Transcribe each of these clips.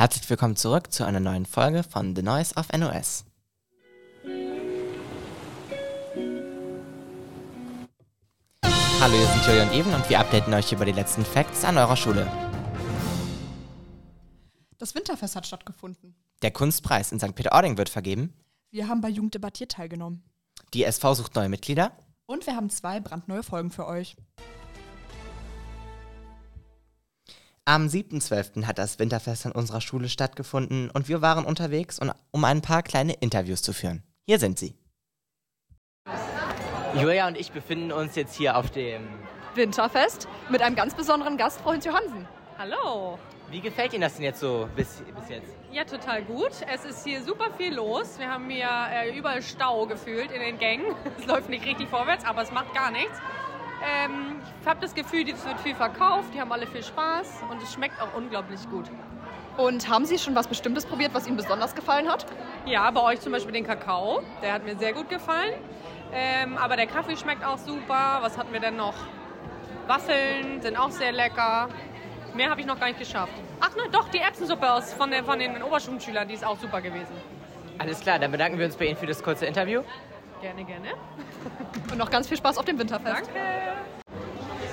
Herzlich willkommen zurück zu einer neuen Folge von The Noise of NOS. Hallo, hier sind Julia und Even und wir updaten euch über die letzten Facts an eurer Schule. Das Winterfest hat stattgefunden. Der Kunstpreis in St. Peter-Ording wird vergeben. Wir haben bei Jugend debattiert teilgenommen. Die SV sucht neue Mitglieder. Und wir haben zwei brandneue Folgen für euch. Am 7.12. hat das Winterfest an unserer Schule stattgefunden und wir waren unterwegs, um ein paar kleine Interviews zu führen. Hier sind sie. Julia und ich befinden uns jetzt hier auf dem Winterfest mit einem ganz besonderen Gast, Frau Hinz Johansen. Hallo. Wie gefällt Ihnen das denn jetzt so bis, bis jetzt? Ja, total gut. Es ist hier super viel los. Wir haben hier äh, überall Stau gefühlt in den Gängen. Es läuft nicht richtig vorwärts, aber es macht gar nichts. Ähm, ich habe das Gefühl, es wird viel verkauft, die haben alle viel Spaß und es schmeckt auch unglaublich gut. Und haben Sie schon was Bestimmtes probiert, was Ihnen besonders gefallen hat? Ja, bei euch zum Beispiel den Kakao. Der hat mir sehr gut gefallen. Ähm, aber der Kaffee schmeckt auch super. Was hatten wir denn noch? Waffeln sind auch sehr lecker. Mehr habe ich noch gar nicht geschafft. Ach ne, doch, die Erbsensuppe aus, von, den, von den Oberschulschülern, die ist auch super gewesen. Alles klar, dann bedanken wir uns bei Ihnen für das kurze Interview. Gerne, gerne. Und noch ganz viel Spaß auf dem Winterfest. Danke.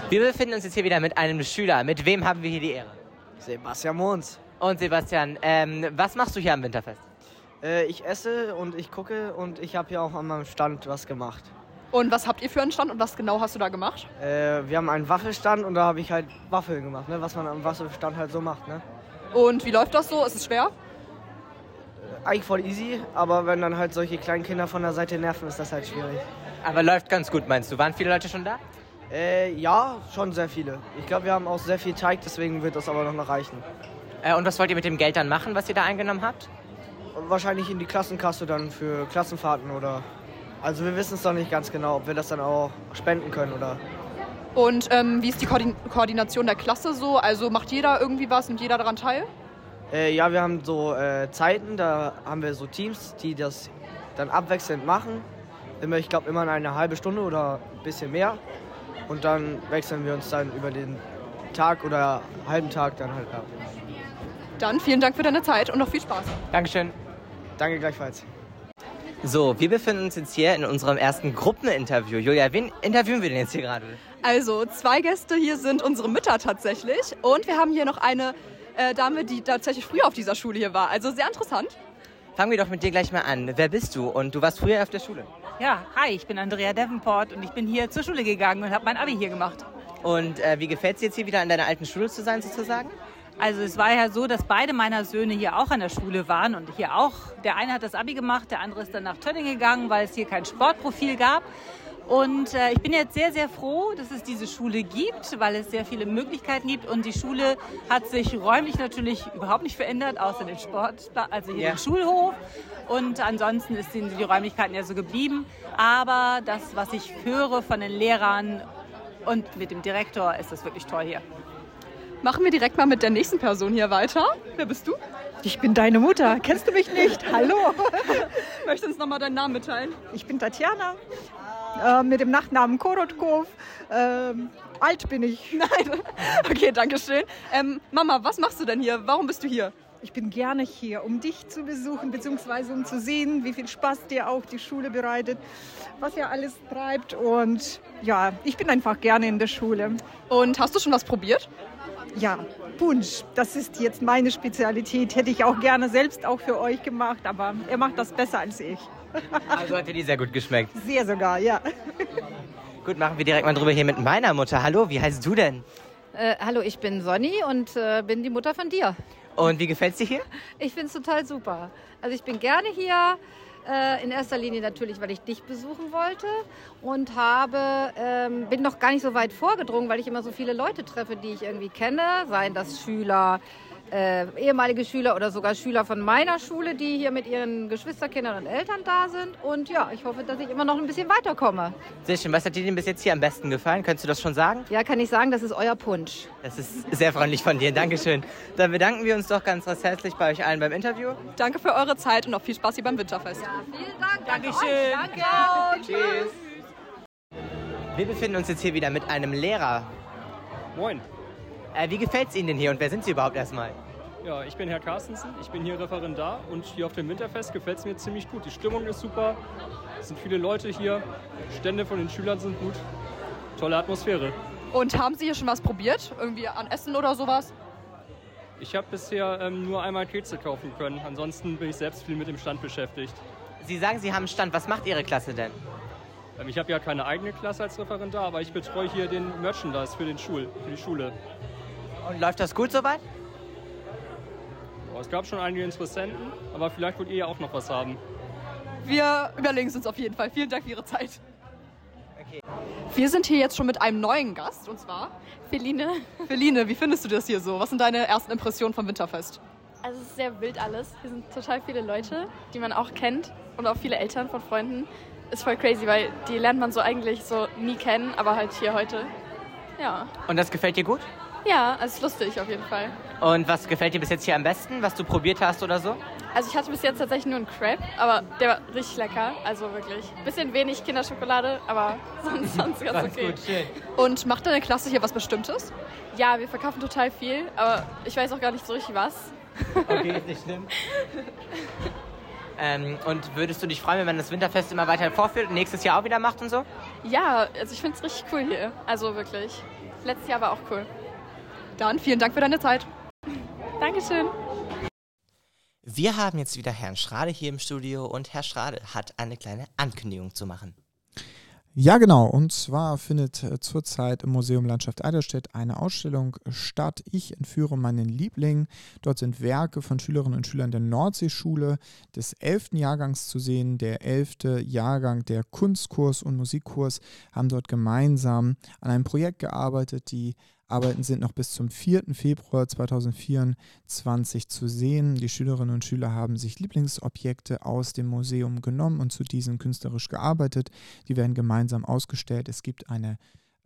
Wir befinden uns jetzt hier wieder mit einem Schüler. Mit wem haben wir hier die Ehre? Sebastian Mons. Und Sebastian, ähm, was machst du hier am Winterfest? Äh, ich esse und ich gucke und ich habe hier auch an meinem Stand was gemacht. Und was habt ihr für einen Stand und was genau hast du da gemacht? Äh, wir haben einen Waffelstand und da habe ich halt Waffeln gemacht, ne? was man am Waffelstand halt so macht. Ne? Und wie läuft das so? Ist es schwer? Eigentlich voll easy, aber wenn dann halt solche kleinen Kinder von der Seite nerven, ist das halt schwierig. Aber läuft ganz gut, meinst du? Waren viele Leute schon da? Äh, ja, schon sehr viele. Ich glaube, wir haben auch sehr viel Teig, deswegen wird das aber noch, noch reichen. Äh, und was wollt ihr mit dem Geld dann machen, was ihr da eingenommen habt? Wahrscheinlich in die Klassenkasse dann für Klassenfahrten oder also wir wissen es noch nicht ganz genau, ob wir das dann auch spenden können oder. Und ähm, wie ist die Koordin Koordination der Klasse so? Also macht jeder irgendwie was, nimmt jeder daran teil? Äh, ja, wir haben so äh, Zeiten, da haben wir so Teams, die das dann abwechselnd machen. Immer, ich glaube, immer eine halbe Stunde oder ein bisschen mehr. Und dann wechseln wir uns dann über den Tag oder halben Tag dann halt ab. Dann vielen Dank für deine Zeit und noch viel Spaß. Dankeschön. Danke gleichfalls. So, wir befinden uns jetzt hier in unserem ersten Gruppeninterview. Julia, wen interviewen wir denn jetzt hier gerade? Also, zwei Gäste hier sind unsere Mütter tatsächlich. Und wir haben hier noch eine äh, Dame, die tatsächlich früher auf dieser Schule hier war. Also sehr interessant. Fangen wir doch mit dir gleich mal an. Wer bist du und du warst früher auf der Schule? Ja, hi, ich bin Andrea Davenport und ich bin hier zur Schule gegangen und habe mein Abi hier gemacht. Und äh, wie gefällt es dir jetzt hier wieder an deiner alten Schule zu sein sozusagen? Also es war ja so, dass beide meiner Söhne hier auch an der Schule waren und hier auch. Der eine hat das Abi gemacht, der andere ist dann nach Tönning gegangen, weil es hier kein Sportprofil gab. Und äh, ich bin jetzt sehr, sehr froh, dass es diese Schule gibt, weil es sehr viele Möglichkeiten gibt. Und die Schule hat sich räumlich natürlich überhaupt nicht verändert, außer den Sport, also hier ja. den Schulhof. Und ansonsten sind die Räumlichkeiten ja so geblieben. Aber das, was ich höre von den Lehrern und mit dem Direktor, ist das wirklich toll hier. Machen wir direkt mal mit der nächsten Person hier weiter. Wer bist du? Ich bin deine Mutter. Kennst du mich nicht? Hallo. Möchtest du uns nochmal deinen Namen mitteilen? Ich bin Tatjana. Äh, mit dem Nachnamen Korotkov. Ähm, alt bin ich. Nein. Okay, danke schön. Ähm, Mama, was machst du denn hier? Warum bist du hier? Ich bin gerne hier, um dich zu besuchen, beziehungsweise um zu sehen, wie viel Spaß dir auch die Schule bereitet, was ihr alles treibt. Und ja, ich bin einfach gerne in der Schule. Und hast du schon was probiert? Ja, Punsch, das ist jetzt meine Spezialität. Hätte ich auch gerne selbst auch für euch gemacht, aber er macht das besser als ich. Also hat dir die sehr gut geschmeckt? Sehr sogar, ja. Gut, machen wir direkt mal drüber hier mit meiner Mutter. Hallo, wie heißt du denn? Äh, hallo, ich bin Sonny und äh, bin die Mutter von dir. Und wie gefällt es dir hier? Ich finde es total super. Also ich bin gerne hier. Äh, in erster Linie natürlich, weil ich dich besuchen wollte und habe, ähm, bin noch gar nicht so weit vorgedrungen, weil ich immer so viele Leute treffe, die ich irgendwie kenne, seien das Schüler, äh, ehemalige Schüler oder sogar Schüler von meiner Schule, die hier mit ihren Geschwisterkindern und Eltern da sind. Und ja, ich hoffe, dass ich immer noch ein bisschen weiterkomme. Sehr schön. Was hat dir denn bis jetzt hier am besten gefallen? Könntest du das schon sagen? Ja, kann ich sagen, das ist euer Punsch. Das ist sehr freundlich von dir. Dankeschön. Dann bedanken wir uns doch ganz herzlich bei euch allen beim Interview. Danke für eure Zeit und noch viel Spaß hier beim Winterfest. Ja, vielen Dank. Dankeschön. Danke. Danke. Tschüss. Wir befinden uns jetzt hier wieder mit einem Lehrer. Moin. Äh, wie gefällt es Ihnen denn hier und wer sind Sie überhaupt erstmal? Ja, ich bin Herr Carstensen, ich bin hier Referendar und hier auf dem Winterfest gefällt es mir ziemlich gut. Die Stimmung ist super, es sind viele Leute hier, Stände von den Schülern sind gut, tolle Atmosphäre. Und haben Sie hier schon was probiert? Irgendwie an Essen oder sowas? Ich habe bisher ähm, nur einmal Kekse kaufen können, ansonsten bin ich selbst viel mit dem Stand beschäftigt. Sie sagen, Sie haben einen Stand. Was macht Ihre Klasse denn? Ähm, ich habe ja keine eigene Klasse als Referendar, aber ich betreue hier den Merchandise für, den Schul für die Schule. Und läuft das gut soweit? Oh, es gab schon einige Interessenten, aber vielleicht wollt ihr ja auch noch was haben. Wir überlegen es uns auf jeden Fall. Vielen Dank für Ihre Zeit. Okay. Wir sind hier jetzt schon mit einem neuen Gast und zwar Feline. Feline. Wie findest du das hier so? Was sind deine ersten Impressionen vom Winterfest? Also es ist sehr wild alles. Hier sind total viele Leute, die man auch kennt und auch viele Eltern von Freunden. Ist voll crazy, weil die lernt man so eigentlich so nie kennen, aber halt hier heute. Ja. Und das gefällt dir gut? Ja, also es ist lustig auf jeden Fall. Und was gefällt dir bis jetzt hier am besten, was du probiert hast oder so? Also ich hatte bis jetzt tatsächlich nur einen Crepe, aber der war richtig lecker. Also wirklich. Bisschen wenig Kinderschokolade, aber sonst, sonst ganz okay. gut, schön. Und macht deine Klasse hier was Bestimmtes? Ja, wir verkaufen total viel, aber ich weiß auch gar nicht so richtig was. Okay, ist nicht schlimm. Ähm, und würdest du dich freuen, wenn man das Winterfest immer weiter vorführt und nächstes Jahr auch wieder macht und so? Ja, also ich finde es richtig cool hier. Also wirklich. Letztes Jahr war auch cool. Dann vielen Dank für deine Zeit. Dankeschön. Wir haben jetzt wieder Herrn Schrade hier im Studio und Herr Schrade hat eine kleine Ankündigung zu machen. Ja, genau. Und zwar findet äh, zurzeit im Museum Landschaft Eiderstedt eine Ausstellung statt. Ich entführe meinen Liebling. Dort sind Werke von Schülerinnen und Schülern der Nordseeschule des 11. Jahrgangs zu sehen. Der 11. Jahrgang der Kunstkurs und Musikkurs haben dort gemeinsam an einem Projekt gearbeitet. Die Arbeiten sind noch bis zum 4. Februar 2024 zu sehen. Die Schülerinnen und Schüler haben sich Lieblingsobjekte aus dem Museum genommen und zu diesen künstlerisch gearbeitet. Die werden gemeinsam ausgestellt. Es gibt eine,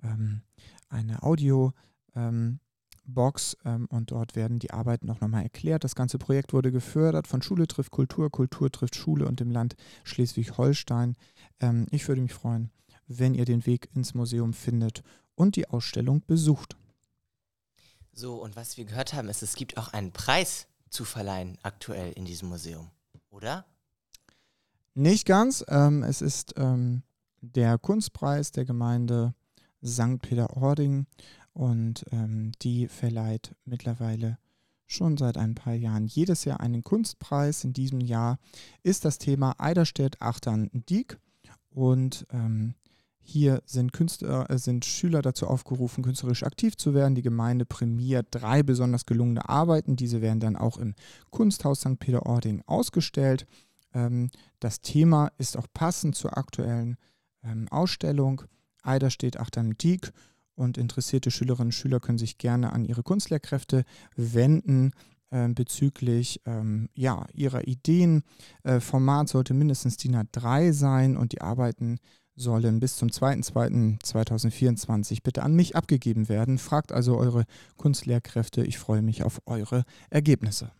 ähm, eine Audio. Ähm, Box ähm, und dort werden die Arbeiten auch nochmal erklärt. Das ganze Projekt wurde gefördert von Schule trifft Kultur, Kultur trifft Schule und dem Land Schleswig-Holstein. Ähm, ich würde mich freuen, wenn ihr den Weg ins Museum findet und die Ausstellung besucht. So, und was wir gehört haben, ist, es gibt auch einen Preis zu verleihen aktuell in diesem Museum, oder? Nicht ganz. Ähm, es ist ähm, der Kunstpreis der Gemeinde St. Peter-Ording und ähm, die verleiht mittlerweile schon seit ein paar Jahren jedes Jahr einen Kunstpreis. In diesem Jahr ist das Thema Eiderstedt Achtern Diek und ähm, hier sind, Künstler, äh, sind Schüler dazu aufgerufen, künstlerisch aktiv zu werden. Die Gemeinde prämiert drei besonders gelungene Arbeiten. Diese werden dann auch im Kunsthaus St. Peter-Ording ausgestellt. Ähm, das Thema ist auch passend zur aktuellen ähm, Ausstellung. Eider steht Achterm Diek und interessierte Schülerinnen und Schüler können sich gerne an ihre Kunstlehrkräfte wenden äh, bezüglich ähm, ja, ihrer Ideen. Äh, Format sollte mindestens DIN A3 sein und die Arbeiten sollen bis zum 2.2.2024 bitte an mich abgegeben werden. Fragt also eure Kunstlehrkräfte. Ich freue mich auf eure Ergebnisse.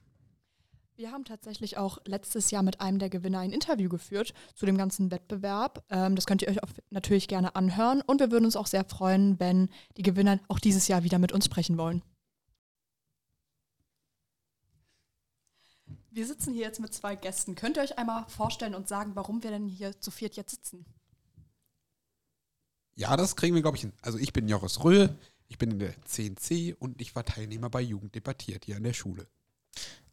Wir haben tatsächlich auch letztes Jahr mit einem der Gewinner ein Interview geführt zu dem ganzen Wettbewerb. Ähm, das könnt ihr euch natürlich gerne anhören und wir würden uns auch sehr freuen, wenn die Gewinner auch dieses Jahr wieder mit uns sprechen wollen. Wir sitzen hier jetzt mit zwei Gästen. Könnt ihr euch einmal vorstellen und sagen, warum wir denn hier zu viert jetzt sitzen? Ja, das kriegen wir, glaube ich, hin. Also ich bin Joris Röhl, ich bin in der CNC und ich war Teilnehmer bei Jugend debattiert hier an der Schule.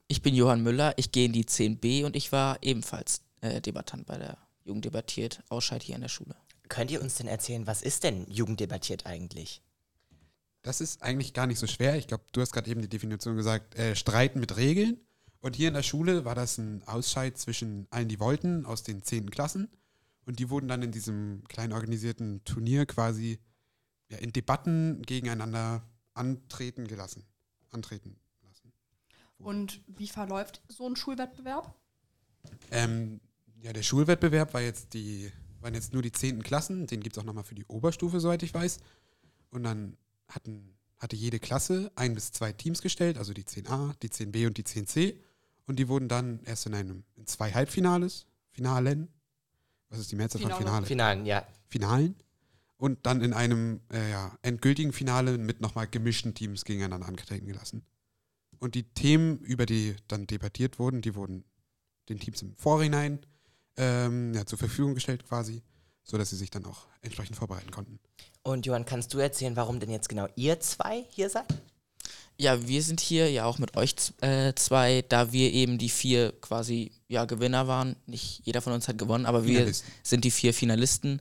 Ich bin Johann Müller, ich gehe in die 10b und ich war ebenfalls äh, Debattant bei der Jugend debattiert, Ausscheid hier an der Schule. Könnt ihr uns denn erzählen, was ist denn Jugend debattiert eigentlich? Das ist eigentlich gar nicht so schwer. Ich glaube, du hast gerade eben die Definition gesagt, äh, Streiten mit Regeln. Und hier in der Schule war das ein Ausscheid zwischen allen, die wollten, aus den zehnten Klassen. Und die wurden dann in diesem kleinen organisierten Turnier quasi ja, in Debatten gegeneinander antreten gelassen. Antreten lassen. Und wie verläuft so ein Schulwettbewerb? Ähm, ja, der Schulwettbewerb war jetzt die, waren jetzt nur die zehnten Klassen, den gibt es auch nochmal für die Oberstufe, soweit ich weiß. Und dann hatten, hatte jede Klasse ein bis zwei Teams gestellt, also die 10a, die 10b und die 10c. Und die wurden dann erst in einem in zwei Halbfinales, Finalen was ist die Mehrzahl von Finale? Finalen, ja. Finalen. Und dann in einem äh, ja, endgültigen Finale mit nochmal gemischten Teams gegeneinander antreten gelassen. Und die Themen, über die dann debattiert wurden, die wurden den Teams im Vorhinein ähm, ja, zur Verfügung gestellt quasi, sodass sie sich dann auch entsprechend vorbereiten konnten. Und Johann, kannst du erzählen, warum denn jetzt genau ihr zwei hier seid? Ja, wir sind hier ja auch mit euch äh, zwei, da wir eben die vier quasi ja, Gewinner waren. Nicht jeder von uns hat gewonnen, aber wir sind die vier Finalisten,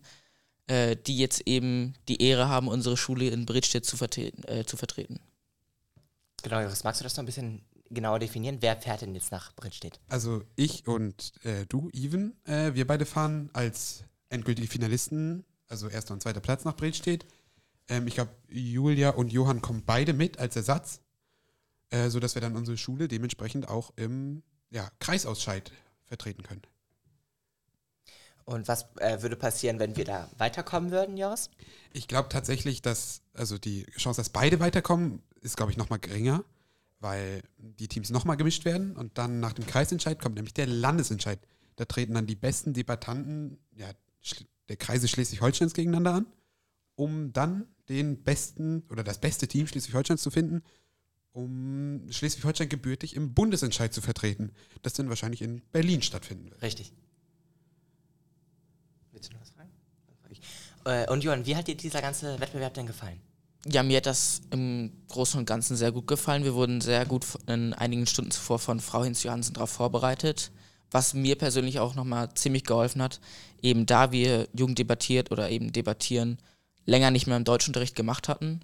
äh, die jetzt eben die Ehre haben, unsere Schule in Bredstedt zu, vertreten, äh, zu vertreten. Genau, Joris, magst du das noch ein bisschen genauer definieren? Wer fährt denn jetzt nach Bredstedt? Also ich und äh, du, Even, äh, wir beide fahren als endgültige Finalisten, also erster und zweiter Platz nach Bredstedt. Ähm, ich glaube, Julia und Johann kommen beide mit als Ersatz, äh, sodass wir dann unsere Schule dementsprechend auch im ja, Kreisausscheid vertreten können. Und was äh, würde passieren, wenn wir da weiterkommen würden, Joris? Ich glaube tatsächlich, dass, also die Chance, dass beide weiterkommen, ist, glaube ich, nochmal geringer, weil die Teams nochmal gemischt werden und dann nach dem Kreisentscheid kommt nämlich der Landesentscheid. Da treten dann die besten Debattanten ja, der Kreise Schleswig-Holsteins gegeneinander an, um dann den besten oder das beste Team Schleswig-Holsteins zu finden, um Schleswig-Holstein gebürtig im Bundesentscheid zu vertreten, das dann wahrscheinlich in Berlin stattfinden wird. Richtig. Willst du noch was fragen? Äh, und Johann, wie hat dir dieser ganze Wettbewerb denn gefallen? Ja, mir hat das im Großen und Ganzen sehr gut gefallen. Wir wurden sehr gut in einigen Stunden zuvor von Frau Hinz Johansen darauf vorbereitet, was mir persönlich auch nochmal ziemlich geholfen hat, eben da wir Jugend debattiert oder eben debattieren länger nicht mehr im Deutschunterricht gemacht hatten.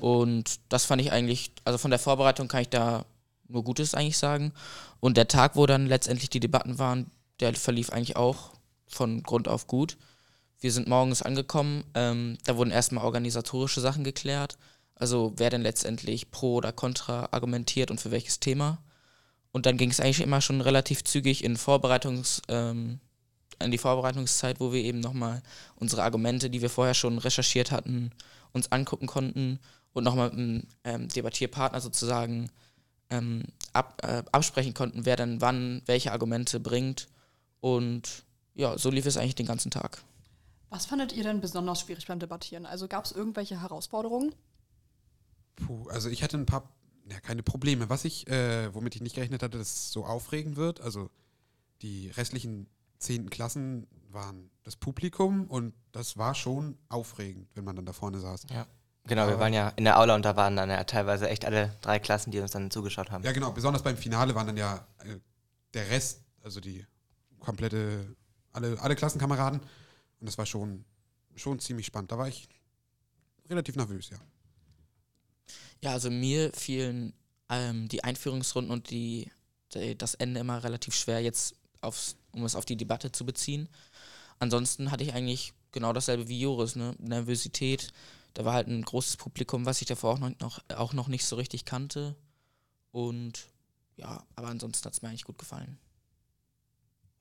Und das fand ich eigentlich, also von der Vorbereitung kann ich da nur Gutes eigentlich sagen. Und der Tag, wo dann letztendlich die Debatten waren, der verlief eigentlich auch von Grund auf gut. Wir sind morgens angekommen, ähm, da wurden erstmal organisatorische Sachen geklärt. Also wer denn letztendlich pro oder contra argumentiert und für welches Thema. Und dann ging es eigentlich immer schon relativ zügig in Vorbereitungs, ähm, in die Vorbereitungszeit, wo wir eben nochmal unsere Argumente, die wir vorher schon recherchiert hatten, uns angucken konnten und nochmal mit einem ähm, Debattierpartner sozusagen ähm, ab, äh, absprechen konnten, wer dann wann welche Argumente bringt. Und ja, so lief es eigentlich den ganzen Tag. Was fandet ihr denn besonders schwierig beim Debattieren? Also gab es irgendwelche Herausforderungen? Puh, also ich hatte ein paar, ja, keine Probleme. Was ich, äh, womit ich nicht gerechnet hatte, dass es so aufregend wird, also die restlichen zehnten Klassen waren das Publikum und das war schon aufregend, wenn man dann da vorne saß. Ja. Genau, wir waren ja in der Aula und da waren dann ja teilweise echt alle drei Klassen, die uns dann zugeschaut haben. Ja, genau. Besonders beim Finale waren dann ja äh, der Rest, also die komplette, alle, alle Klassenkameraden. Und das war schon, schon ziemlich spannend. Da war ich relativ nervös, ja. Ja, also mir fielen ähm, die Einführungsrunden und die, die, das Ende immer relativ schwer, jetzt aufs, um es auf die Debatte zu beziehen. Ansonsten hatte ich eigentlich genau dasselbe wie Joris, ne? Nervosität. Da war halt ein großes Publikum, was ich davor auch noch, noch, auch noch nicht so richtig kannte. Und ja, aber ansonsten hat es mir eigentlich gut gefallen.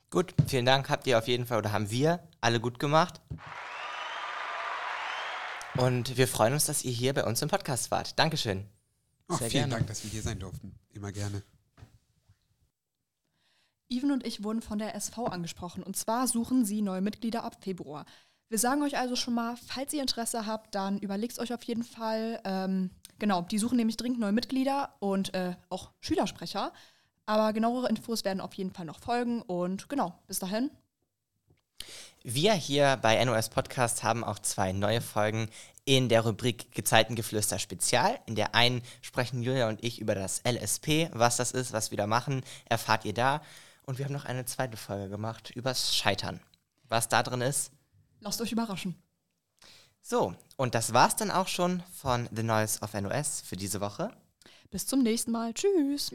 Gut, vielen Dank. Habt ihr auf jeden Fall oder haben wir alle gut gemacht. Und wir freuen uns, dass ihr hier bei uns im Podcast wart. Dankeschön. Oh, vielen gerne. Dank, dass wir hier sein durften. Immer gerne. Even und ich wurden von der SV angesprochen und zwar suchen sie neue Mitglieder ab Februar. Wir sagen euch also schon mal, falls ihr Interesse habt, dann überlegt euch auf jeden Fall. Ähm, genau, die suchen nämlich dringend neue Mitglieder und äh, auch Schülersprecher. Aber genauere Infos werden auf jeden Fall noch folgen und genau, bis dahin. Wir hier bei NOS Podcast haben auch zwei neue Folgen in der Rubrik Gezeitengeflüster Spezial. In der einen sprechen Julia und ich über das LSP, was das ist, was wir da machen, erfahrt ihr da. Und wir haben noch eine zweite Folge gemacht übers Scheitern. Was da drin ist, Lasst euch überraschen. So, und das war's dann auch schon von The Noise of NOS für diese Woche. Bis zum nächsten Mal. Tschüss.